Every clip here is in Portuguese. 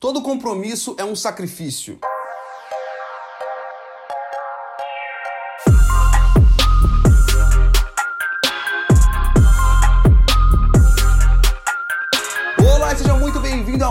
Todo compromisso é um sacrifício.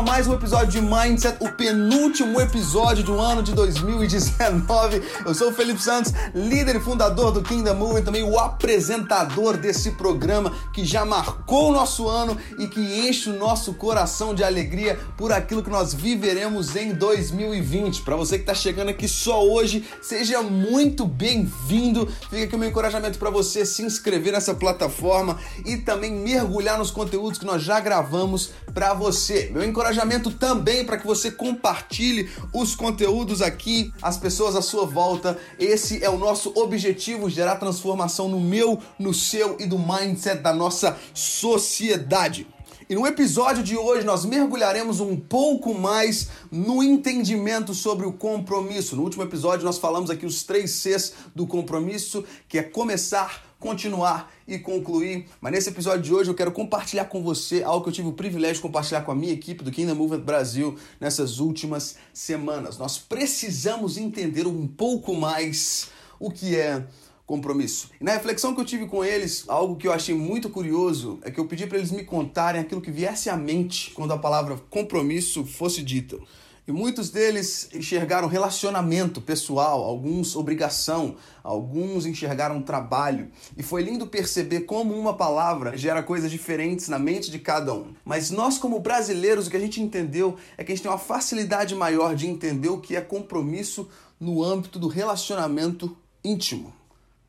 Mais um episódio de Mindset, o penúltimo episódio do ano de 2019. Eu sou o Felipe Santos, líder e fundador do Kingdom Movement, também o apresentador desse programa que já marcou o nosso ano e que enche o nosso coração de alegria por aquilo que nós viveremos em 2020. Para você que está chegando aqui só hoje, seja muito bem-vindo. Fica aqui o meu encorajamento para você se inscrever nessa plataforma e também mergulhar nos conteúdos que nós já gravamos para você. Meu encorajamento encorajamento também para que você compartilhe os conteúdos aqui, as pessoas à sua volta. Esse é o nosso objetivo: gerar transformação no meu, no seu e do mindset da nossa sociedade. E no episódio de hoje nós mergulharemos um pouco mais no entendimento sobre o compromisso. No último episódio nós falamos aqui os três Cs do compromisso, que é começar, continuar e concluir. Mas nesse episódio de hoje eu quero compartilhar com você algo que eu tive o privilégio de compartilhar com a minha equipe do Kingdom Movement Brasil nessas últimas semanas. Nós precisamos entender um pouco mais o que é compromisso. E na reflexão que eu tive com eles, algo que eu achei muito curioso é que eu pedi para eles me contarem aquilo que viesse à mente quando a palavra compromisso fosse dita. E muitos deles enxergaram relacionamento pessoal, alguns obrigação, alguns enxergaram trabalho. E foi lindo perceber como uma palavra gera coisas diferentes na mente de cada um. Mas nós, como brasileiros, o que a gente entendeu é que a gente tem uma facilidade maior de entender o que é compromisso no âmbito do relacionamento íntimo.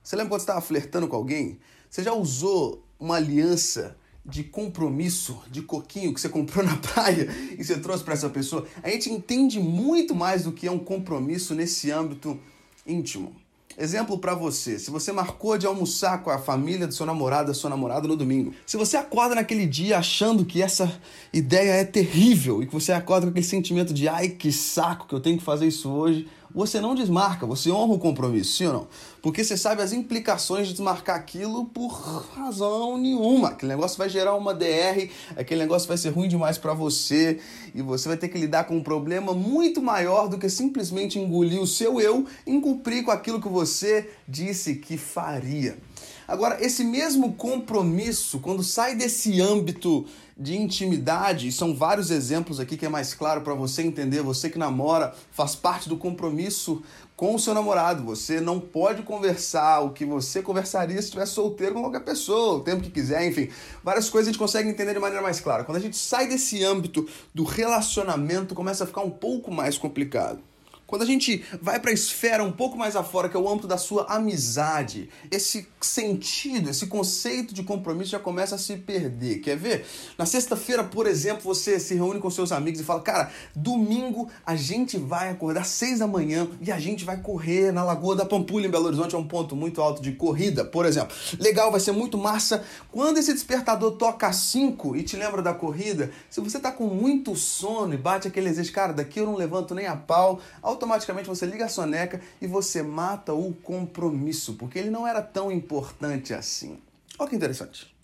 Você lembra quando você estava flertando com alguém? Você já usou uma aliança de compromisso, de coquinho que você comprou na praia e você trouxe para essa pessoa? A gente entende muito mais do que é um compromisso nesse âmbito íntimo. Exemplo para você: se você marcou de almoçar com a família do seu namorado, da sua namorada no domingo, se você acorda naquele dia achando que essa ideia é terrível e que você acorda com aquele sentimento de ai que saco que eu tenho que fazer isso hoje, você não desmarca, você honra o compromisso, sim ou não? Porque você sabe as implicações de desmarcar aquilo por razão nenhuma. Aquele negócio vai gerar uma DR, aquele negócio vai ser ruim demais para você e você vai ter que lidar com um problema muito maior do que simplesmente engolir o seu eu e cumprir com aquilo que você disse que faria. Agora, esse mesmo compromisso, quando sai desse âmbito de intimidade, e são vários exemplos aqui que é mais claro para você entender, você que namora, faz parte do compromisso com o seu namorado. Você não pode conversar o que você conversaria se estivesse solteiro com qualquer pessoa, o tempo que quiser, enfim. Várias coisas a gente consegue entender de maneira mais clara. Quando a gente sai desse âmbito do relacionamento, começa a ficar um pouco mais complicado. Quando a gente vai para a esfera um pouco mais afora, que é o âmbito da sua amizade, esse sentido, esse conceito de compromisso já começa a se perder. Quer ver? Na sexta-feira, por exemplo, você se reúne com seus amigos e fala: Cara, domingo a gente vai acordar às seis da manhã e a gente vai correr na Lagoa da Pampulha, em Belo Horizonte. É um ponto muito alto de corrida, por exemplo. Legal, vai ser muito massa. Quando esse despertador toca às cinco e te lembra da corrida, se você tá com muito sono e bate aquele desejo, cara, daqui eu não levanto nem a pau, automaticamente você liga a soneca e você mata o compromisso, porque ele não era tão importante assim. Olha que interessante.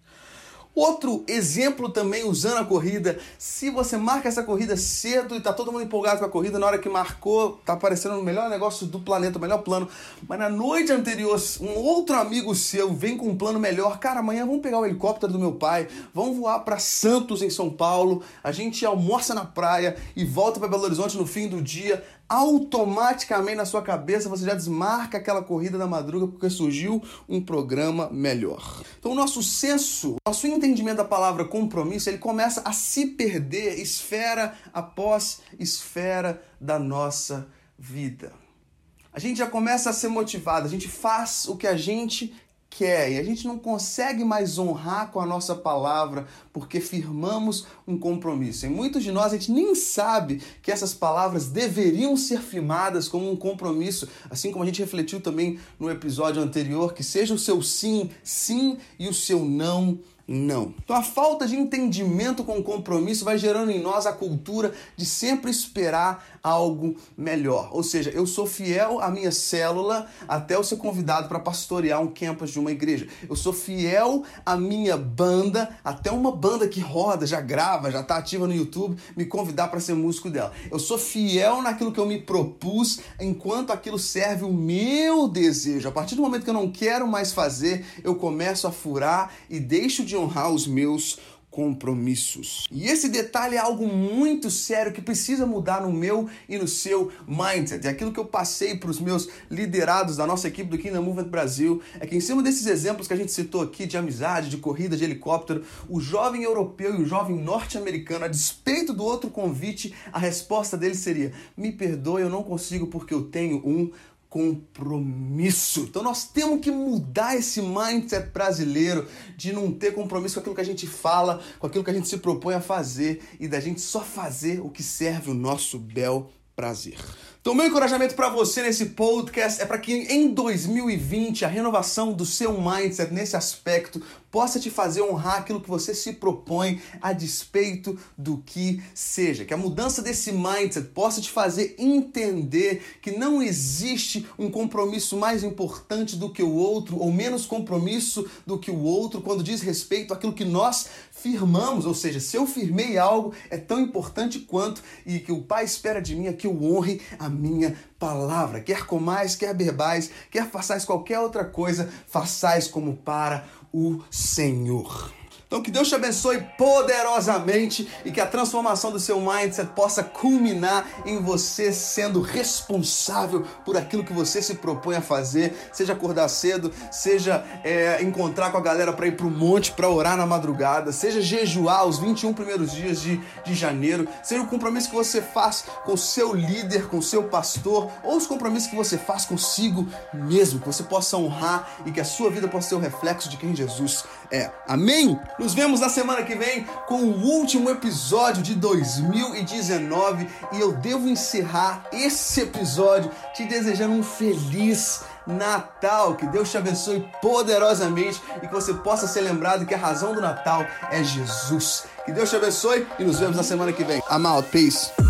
Outro exemplo também usando a corrida, se você marca essa corrida cedo e tá todo mundo empolgado com a corrida, na hora que marcou, tá aparecendo o melhor negócio do planeta, o melhor plano, mas na noite anterior, um outro amigo seu vem com um plano melhor, cara, amanhã vamos pegar o helicóptero do meu pai, vamos voar para Santos em São Paulo, a gente almoça na praia e volta para Belo Horizonte no fim do dia, automaticamente na sua cabeça você já desmarca aquela corrida da madruga porque surgiu um programa melhor. Então o nosso senso, nosso da palavra compromisso, ele começa a se perder esfera após esfera da nossa vida. A gente já começa a ser motivado, a gente faz o que a gente quer e a gente não consegue mais honrar com a nossa palavra porque firmamos um compromisso. E muitos de nós a gente nem sabe que essas palavras deveriam ser firmadas como um compromisso, assim como a gente refletiu também no episódio anterior, que seja o seu sim, sim e o seu não, não. Então a falta de entendimento com o compromisso vai gerando em nós a cultura de sempre esperar algo melhor. Ou seja, eu sou fiel à minha célula até eu ser convidado para pastorear um campus de uma igreja. Eu sou fiel à minha banda até uma banda que roda, já grava, já está ativa no YouTube, me convidar para ser músico dela. Eu sou fiel naquilo que eu me propus enquanto aquilo serve o meu desejo. A partir do momento que eu não quero mais fazer, eu começo a furar e deixo de de honrar os meus compromissos. E esse detalhe é algo muito sério que precisa mudar no meu e no seu mindset. É aquilo que eu passei para os meus liderados da nossa equipe do Kingdom Movement Brasil é que em cima desses exemplos que a gente citou aqui de amizade, de corrida de helicóptero, o jovem europeu e o jovem norte-americano, a despeito do outro convite, a resposta dele seria: "Me perdoe, eu não consigo porque eu tenho um compromisso. Então nós temos que mudar esse mindset brasileiro de não ter compromisso com aquilo que a gente fala, com aquilo que a gente se propõe a fazer e da gente só fazer o que serve o nosso bel prazer. Então, meu encorajamento para você nesse podcast é para que em 2020 a renovação do seu mindset nesse aspecto possa te fazer honrar aquilo que você se propõe a despeito do que seja. Que a mudança desse mindset possa te fazer entender que não existe um compromisso mais importante do que o outro ou menos compromisso do que o outro quando diz respeito àquilo que nós firmamos, ou seja, se eu firmei algo é tão importante quanto e que o Pai espera de mim é que eu honre a minha palavra. Quer comais, quer bebais, quer façais qualquer outra coisa, façais como para o Senhor. Então que Deus te abençoe poderosamente e que a transformação do seu mindset possa culminar em você sendo responsável por aquilo que você se propõe a fazer, seja acordar cedo, seja é, encontrar com a galera para ir para o monte para orar na madrugada, seja jejuar os 21 primeiros dias de, de janeiro, seja o compromisso que você faz com o seu líder, com o seu pastor, ou os compromissos que você faz consigo mesmo, que você possa honrar e que a sua vida possa ser o reflexo de quem Jesus é. Amém? Nos vemos na semana que vem com o último episódio de 2019 e eu devo encerrar esse episódio te desejando um feliz Natal. Que Deus te abençoe poderosamente e que você possa ser lembrado que a razão do Natal é Jesus. Que Deus te abençoe e nos vemos na semana que vem. I'm. Peace.